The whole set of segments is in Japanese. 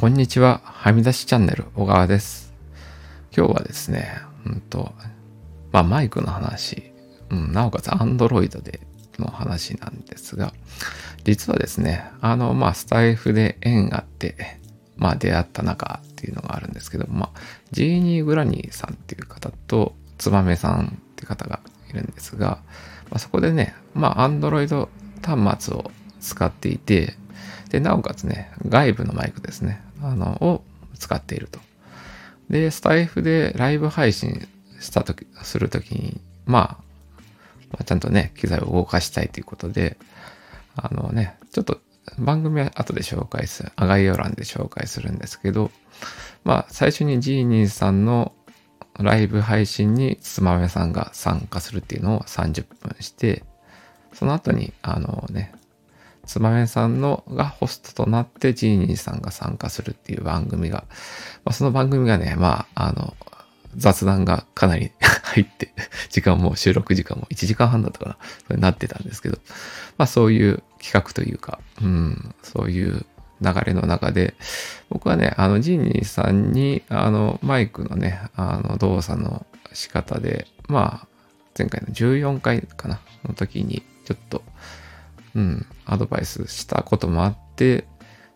こんにちは。はみ出しチャンネル、小川です。今日はですね、うんと、まあマイクの話、うん、なおかつ Android での話なんですが、実はですね、あの、まあスタイフで縁があって、まあ出会った中っていうのがあるんですけど、まあ、ジーニー・グラニーさんっていう方と、ツバメさんっていう方がいるんですが、まあ、そこでね、まあ Android 端末を使っていて、で、なおかつね、外部のマイクですね、あの、を使っていると。で、スタイフでライブ配信したとき、するときに、まあ、ちゃんとね、機材を動かしたいということで、あのね、ちょっと番組は後で紹介する、概要欄で紹介するんですけど、まあ、最初にジーニーさんのライブ配信につまめさんが参加するっていうのを30分して、その後に、あのね、つばめさんのがホストとなってジーニーさんが参加するっていう番組が、まあ、その番組がね、まあ、あの、雑談がかなり 入って、時間も収録時間も1時間半だったかな、それなってたんですけど、まあそういう企画というか、うん、そういう流れの中で、僕はね、あの、ジーニーさんに、あの、マイクのね、あの、動作の仕方で、まあ、前回の14回かな、の時に、ちょっと、うん、アドバイスしたこともあって、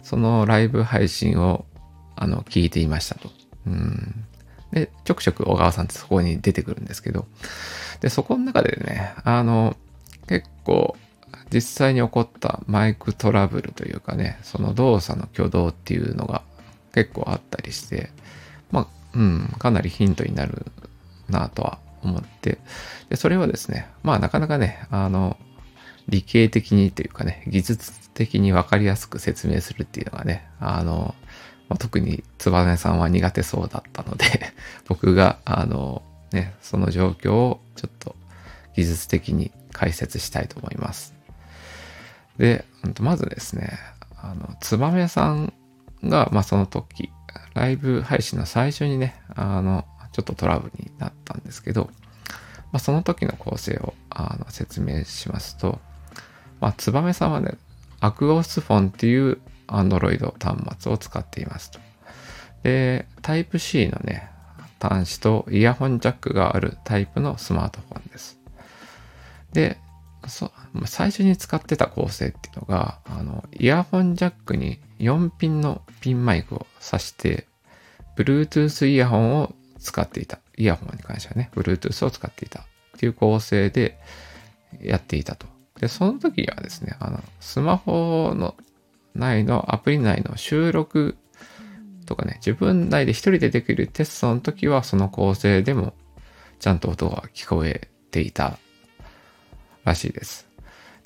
そのライブ配信を、あの、聞いていましたと。うん。で、ちょくちょく小川さんってそこに出てくるんですけど、で、そこの中でね、あの、結構、実際に起こったマイクトラブルというかね、その動作の挙動っていうのが結構あったりして、まあ、うん、かなりヒントになるなとは思って、で、それはですね、まあなかなかね、あの、理系的にというかね、技術的にわかりやすく説明するっていうのがね、あの、まあ、特につばねさんは苦手そうだったので 僕が、あの、ね、その状況をちょっと技術的に解説したいと思います。で、まずですね、あの、つばめさんが、まあ、その時、ライブ配信の最初にね、あの、ちょっとトラブルになったんですけど、まあ、その時の構成をあの説明しますと、まあ、ツバメさんはね、アクオスフォンっていう Android 端末を使っていますと。で、Type-C のね、端子とイヤホンジャックがあるタイプのスマートフォンです。で、最初に使ってた構成っていうのが、あの、イヤホンジャックに4ピンのピンマイクを挿して、Bluetooth イヤホンを使っていた。イヤホンに関してはね、Bluetooth を使っていたっていう構成でやっていたと。で、その時はですね、あの、スマホの内のアプリ内の収録とかね、自分内で一人でできるテストの時はその構成でもちゃんと音が聞こえていたらしいです。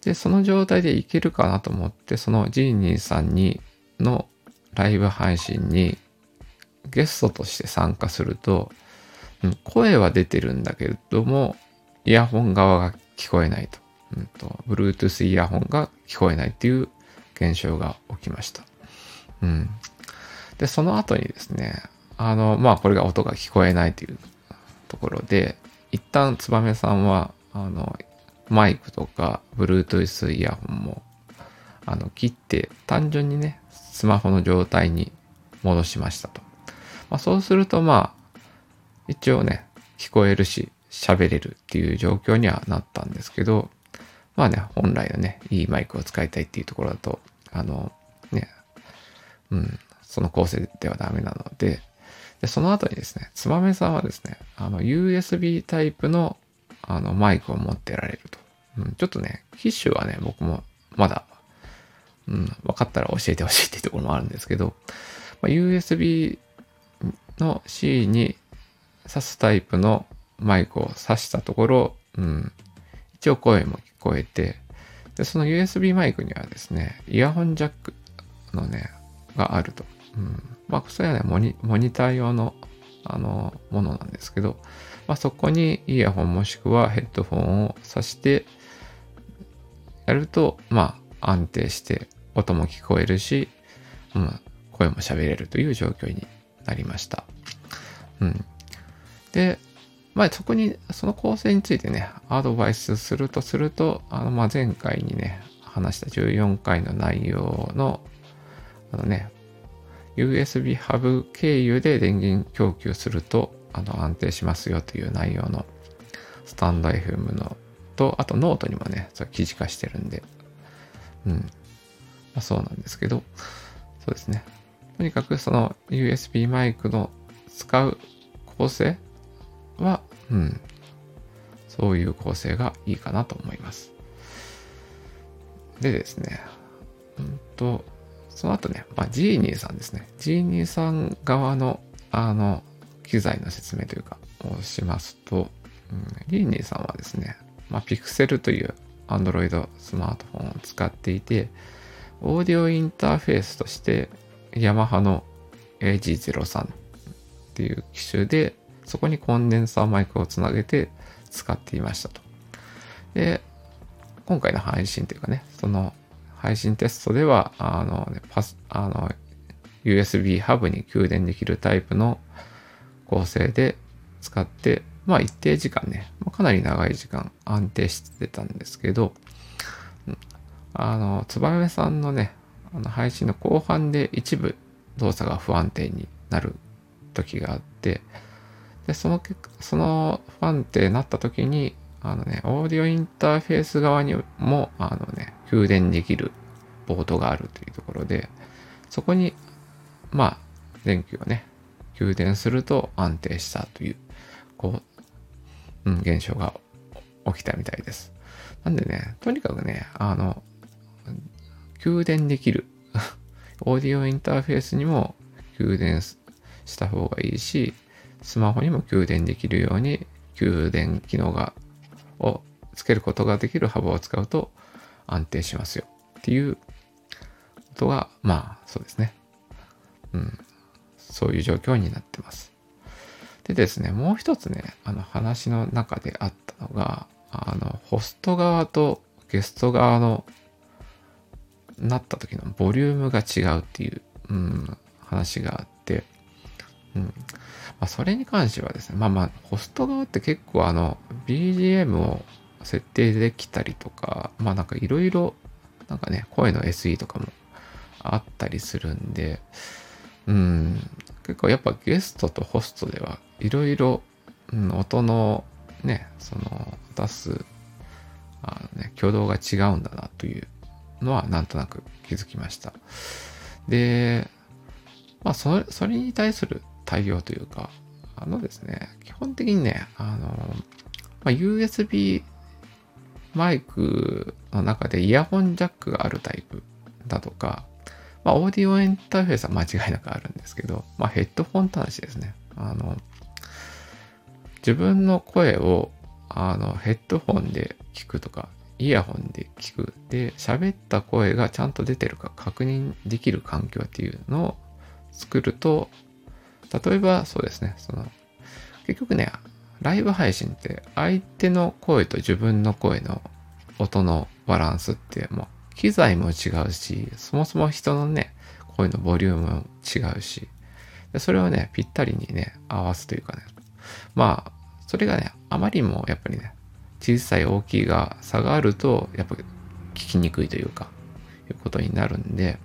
で、その状態でいけるかなと思って、そのジーニーさんにのライブ配信にゲストとして参加すると、声は出てるんだけれども、イヤホン側が聞こえないと。うんと、Bluetooth イヤホンが聞こえないっていう現象が起きました。うん。で、その後にですね、あの、まあ、これが音が聞こえないというところで、一旦ツバメさんは、あの、マイクとか Bluetooth イヤホンも、あの、切って、単純にね、スマホの状態に戻しましたと。まあ、そうすると、まあ、一応ね、聞こえるし、喋れるっていう状況にはなったんですけど、まあね、本来のね、いいマイクを使いたいっていうところだと、あの、ね、うん、その構成ではダメなので、で、その後にですね、つばめさんはですね、あの、USB タイプの、あの、マイクを持ってられると。うん、ちょっとね、機種はね、僕もまだ、うん、分かったら教えてほしいっていうところもあるんですけど、まあ、USB の C に挿すタイプのマイクを挿したところ、うん、一応声も聞こえて、で、その USB マイクにはですね、イヤホンジャックのね、があると。うん。まあ、それはね、モニモニター用の、あの、ものなんですけど、まあ、そこにイヤホンもしくはヘッドフォンを挿して、やると、まあ、安定して音も聞こえるし、うん、声も喋れるという状況になりました。うん。で、まあそこに、その構成についてね、アドバイスするとすると、あの、まあ前回にね、話した14回の内容の、あのね、USB ハブ経由で電源供給するとあの安定しますよという内容のスタンド FM のと、あとノートにもね、それ記事化してるんで、うん。まあ、そうなんですけど、そうですね。とにかくその USB マイクの使う構成は、うん、そういう構成がいいかなと思います。でですね、うんと、その後ね、まあ、ジーニーさんですね。ジーニーさん側の、あの、機材の説明というか、をしますと、うん、ジーニーさんはですね、まあ、ピクセルという Android スマートフォンを使っていて、オーディオインターフェースとしてヤマハの AG03 っていう機種で、そこにコンデンサーマイクをつなげて使っていましたと。で、今回の配信というかね、その配信テストでは、あの、ね、パス、あの、USB ハブに給電できるタイプの構成で使ってまあ一定時間ね、まかなり長い時間安定してたんですけど、あの、つばめさんのね、あの配信の後半で一部動作が不安定になる時があって、で、その結果、その不安定になった時に、あのね、オーディオインターフェース側にも、あのね、給電できるボードがあるというところで、そこに、まあ、電気をね、給電すると安定したという、こう、うん、現象が起きたみたいです。なんでね、とにかくね、あの、給電できる。オーディオインターフェースにも給電した方がいいし、スマホにも給電できるように、給電機能が、をつけることができる幅を使うと安定しますよっていうことが、まあ、そうですね。うん。そういう状況になってます。でですね、もう一つね、あの話の中であったのが、あの、ホスト側とゲスト側のなった時のボリュームが違うっていう、うん、話があって、あ、それに関してはですね、まあまあ、ホスト側って結構あの、BGM を設定できたりとか、まあなんかいろいろ、なんかね、声の SE とかもあったりするんで、うん、結構やっぱゲストとホストではいろいろ音のね、その出すあの、ね、挙動が違うんだなというのはなんとなく気づきました。で、まあそれ、それに対する対応というか、あのですね、基本的にね、あの、まあ、USB マイクの中でイヤホンジャックがあるタイプだとか、まあ、オーディオエンターフェースは間違いなくあるんですけど、まあ、ヘッドフォン端子ですね。あの、自分の声を、あの、ヘッドホンで聞くとか、イヤホンで聞く。で、喋った声がちゃんと出てるか確認できる環境っていうのを作ると、例えばそうですね、その、結局ね、ライブ配信って相手の声と自分の声の音のバランスってもう機材も違うし、そもそも人のね、声のボリュームも違うし、それをね、ぴったりにね、合わすというかね。まあ、それがね、あまりにもやっぱりね、小さい大きいが差があると、やっぱ聞きにくいというか、いうことになるんで、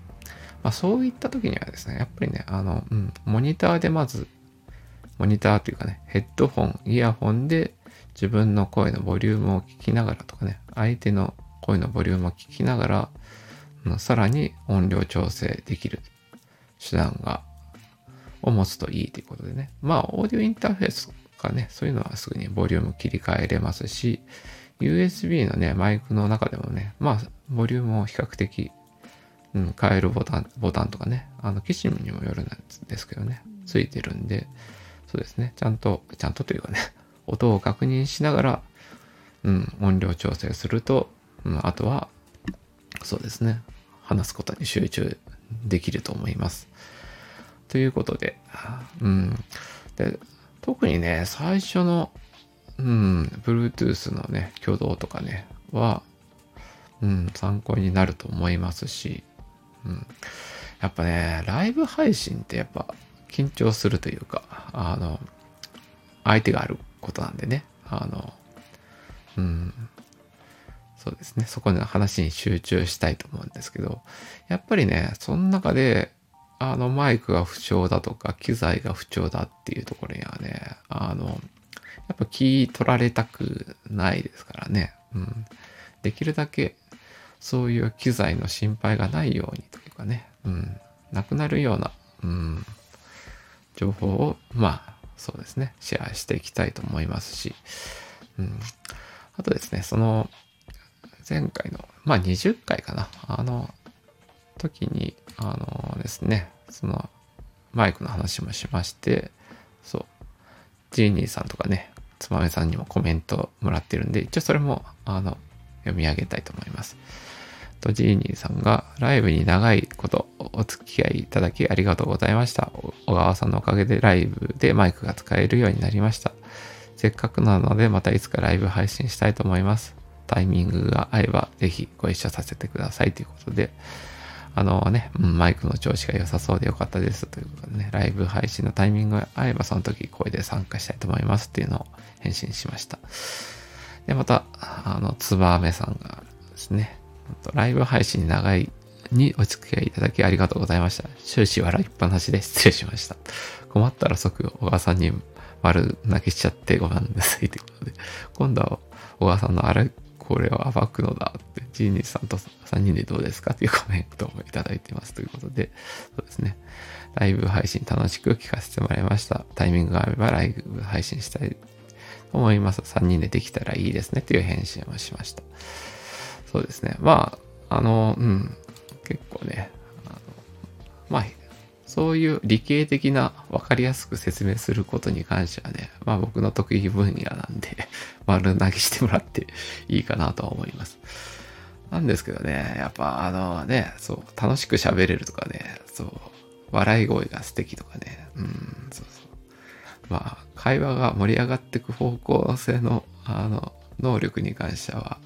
まあそういった時にはですね、やっぱりね、あの、うん、モニターでまず、モニターというかね、ヘッドホン、イヤホンで自分の声のボリュームを聞きながらとかね、相手の声のボリュームを聞きながら、うん、さらに音量調整できる手段が、を持つといいということでね。まあ、オーディオインターフェースかね、そういうのはすぐにボリューム切り替えれますし、USB のね、マイクの中でもね、まあ、ボリュームを比較的、うん、変えるボタン、ボタンとかね、あの、機種にもよるんですけどね、ついてるんで、そうですね、ちゃんと、ちゃんとというかね、音を確認しながら、うん、音量調整すると、うん、あとは、そうですね。話すことに集中できると思います。ということで、うん。で、特にね、最初の、うん、Bluetooth のね、挙動とかね、は、うん、参考になると思いますし、うん。やっぱね、ライブ配信ってやっぱ緊張するというか、あの、相手があることなんでね、あの、うん、そうですね。そこの話に集中したいと思うんですけど、やっぱりね、その中で、あのマイクが不調だとか機材が不調だっていうところにはね、あの、やっぱ気取られたくないですからね。うん。できるだけそういう機材の心配がないようにというかね、うん。なくなるような、うん、情報を、まあ、そうですね、シェアしていきたいと思いますし、うん。あとですね、その、前回の、まあ20回かな、あの、時に、あのですね、その、マイクの話もしまして、そう、ジーニーさんとかね、つまめさんにもコメントもらってるんで、一応それも、あの、読み上げたいと思います。と、ジーニーさんが、ライブに長いことお付き合いいただきありがとうございました。小川さんのおかげでライブでマイクが使えるようになりました。せっかくなので、またいつかライブ配信したいと思います。タイミングが合えば、ぜひご一緒させてくださいということで、あのね、マイクの調子が良さそうでよかったですということでね、ライブ配信のタイミングが合えばその時声で参加したいと思いますっていうのを返信しました。で、また、あの、つばめさんがですね、ライブ配信長いにお付き合いいただきありがとうございました。終始笑いっぱなしで失礼しました。困ったら即小川さんに丸泣きしちゃってごめんなさいということで、今度は小川さんのあれこれを暴くのだって、ジーニーさんと3人でどうですかっていうコメントもいただいてますということで、そうですね。ライブ配信楽しく聞かせてもらいました。タイミングがあればライブ配信したいと思います。3人でできたらいいですねっていう返信をしました。そうですね。まあ、あの、うん、結構ね、あのまあ、そういう理系的な分かりやすく説明することに関してはね、まあ僕の得意分野なんで 丸投げしてもらっていいかなとは思います。なんですけどね、やっぱあのね、そう、楽しく喋れるとかね、そう、笑い声が素敵とかね、うん、そうそう。まあ、会話が盛り上がってく方向性の、あの、能力に関しては、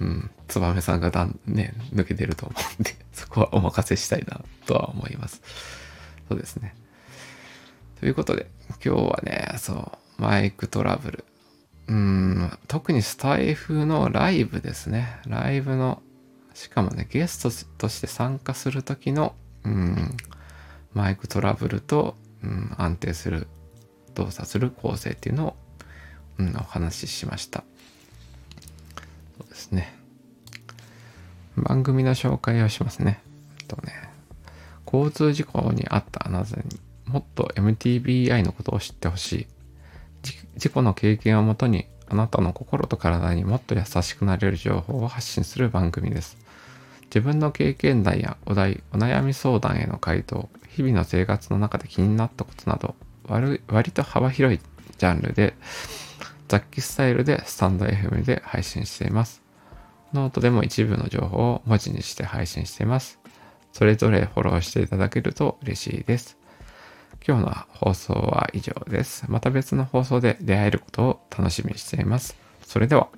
うん、つばめさんがだん、ね、抜けてると思うんで、そこはお任せしたいなとは思います。そうですね。ということで、今日はね、そう、マイクトラブル。うん、特にスタイフのライブですね。ライブの、しかもね、ゲストとして参加する時の、うん、マイクトラブルと、うん、安定する、動作する構成っていうのを、うん、お話ししました。そうですね。番組の紹介をしますね。とね、交通事故に遭ったあなたにもっと MTBI のことを知ってほしい。事故の経験をもとにあなたの心と体にもっと優しくなれる情報を発信する番組です。自分の経験談やお題、お悩み相談への回答、日々の生活の中で気になったことなど、割と幅広いジャンルで、雑記スタイルでスタンド FM で配信しています。ノートでも一部の情報を文字にして配信しています。それぞれフォローしていただけると嬉しいです。今日の放送は以上です。また別の放送で出会えることを楽しみにしています。それでは。